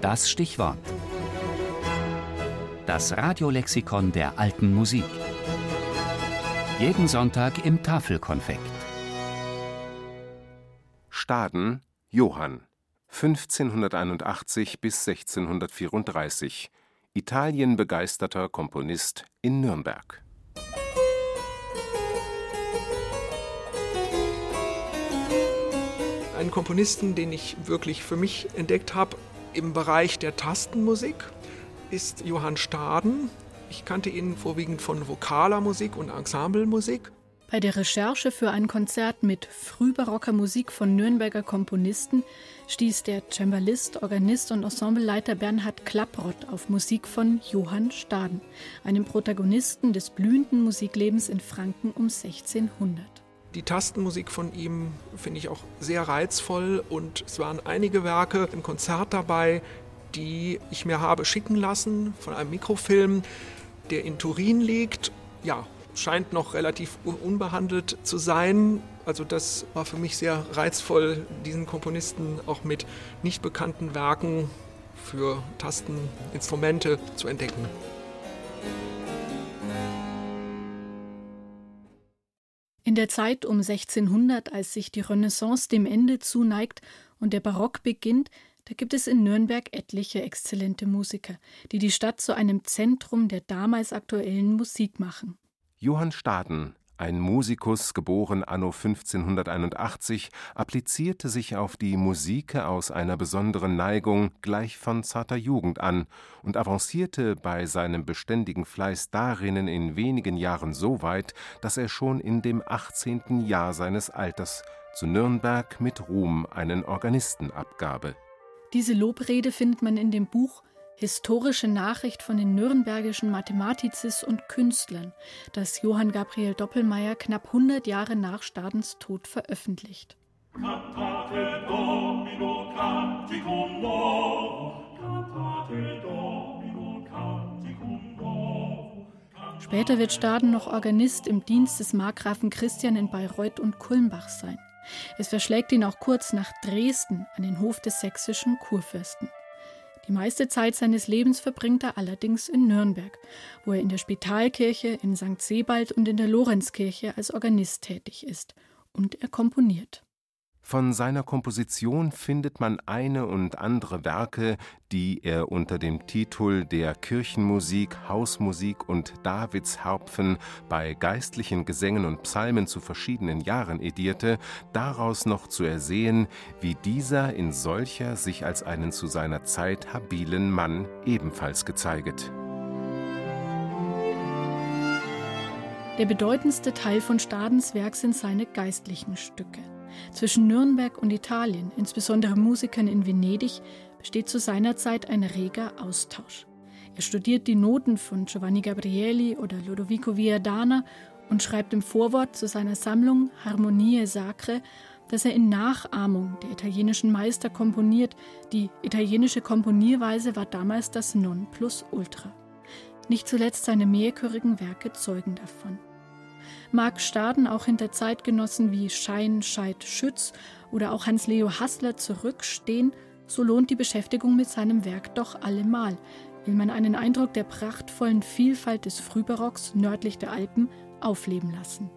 Das Stichwort. Das Radiolexikon der alten Musik. Jeden Sonntag im Tafelkonfekt. Staden, Johann, 1581 bis 1634. Italien begeisterter Komponist in Nürnberg. Einen Komponisten, den ich wirklich für mich entdeckt habe im Bereich der Tastenmusik, ist Johann Staden. Ich kannte ihn vorwiegend von vokaler Musik und Ensemblemusik. Bei der Recherche für ein Konzert mit frühbarocker Musik von Nürnberger Komponisten stieß der Cembalist, Organist und Ensembleleiter Bernhard Klapprott auf Musik von Johann Staden, einem Protagonisten des blühenden Musiklebens in Franken um 1600. Die Tastenmusik von ihm finde ich auch sehr reizvoll und es waren einige Werke im Konzert dabei, die ich mir habe schicken lassen von einem Mikrofilm, der in Turin liegt. Ja, scheint noch relativ unbehandelt zu sein. Also das war für mich sehr reizvoll, diesen Komponisten auch mit nicht bekannten Werken für Tasteninstrumente zu entdecken. In der Zeit um 1600, als sich die Renaissance dem Ende zuneigt und der Barock beginnt, da gibt es in Nürnberg etliche exzellente Musiker, die die Stadt zu einem Zentrum der damals aktuellen Musik machen. Johann Staden, ein Musikus, geboren anno 1581, applizierte sich auf die Musike aus einer besonderen Neigung gleich von zarter Jugend an und avancierte bei seinem beständigen Fleiß darinnen in wenigen Jahren so weit, dass er schon in dem 18. Jahr seines Alters zu Nürnberg mit Ruhm einen Organisten abgabe. Diese Lobrede findet man in dem Buch Historische Nachricht von den nürnbergischen Mathematizis und Künstlern, das Johann Gabriel Doppelmayr knapp 100 Jahre nach Stadens Tod veröffentlicht. Cantate Domino canticum novo, cantate Domino canticum novo. Später wird Staden noch Organist im Dienst des Markgrafen Christian in Bayreuth und Kulmbach sein. Es verschlägt ihn auch kurz nach Dresden an den Hof des sächsischen Kurfürsten. Die meiste Zeit seines Lebens verbringt er allerdings in Nürnberg, wo er in der Spitalkirche, in St. Sebald und in der Lorenzkirche als Organist tätig ist. Und er komponiert. Von seiner Komposition findet man eine und andere Werke, die er unter dem Titel der Kirchenmusik, Hausmusik und Davidsharpfen bei geistlichen Gesängen und Psalmen zu verschiedenen Jahren edierte, daraus noch zu ersehen, wie dieser in solcher sich als einen zu seiner Zeit habilen Mann ebenfalls gezeiget. Der bedeutendste Teil von Stadens Werk sind seine geistlichen Stücke. Zwischen Nürnberg und Italien, insbesondere Musikern in Venedig, besteht zu seiner Zeit ein reger Austausch. Er studiert die Noten von Giovanni Gabrieli oder Lodovico Viadana und schreibt im Vorwort zu seiner Sammlung Harmonie Sacre, dass er in Nachahmung der italienischen Meister komponiert. Die italienische Komponierweise war damals das Nonplusultra. Nicht zuletzt seine mehrchörigen Werke zeugen davon mag Staden auch hinter Zeitgenossen wie Schein, Scheid, Schütz oder auch Hans-Leo Hassler zurückstehen, so lohnt die Beschäftigung mit seinem Werk doch allemal, will man einen Eindruck der prachtvollen Vielfalt des Frühbarocks nördlich der Alpen aufleben lassen.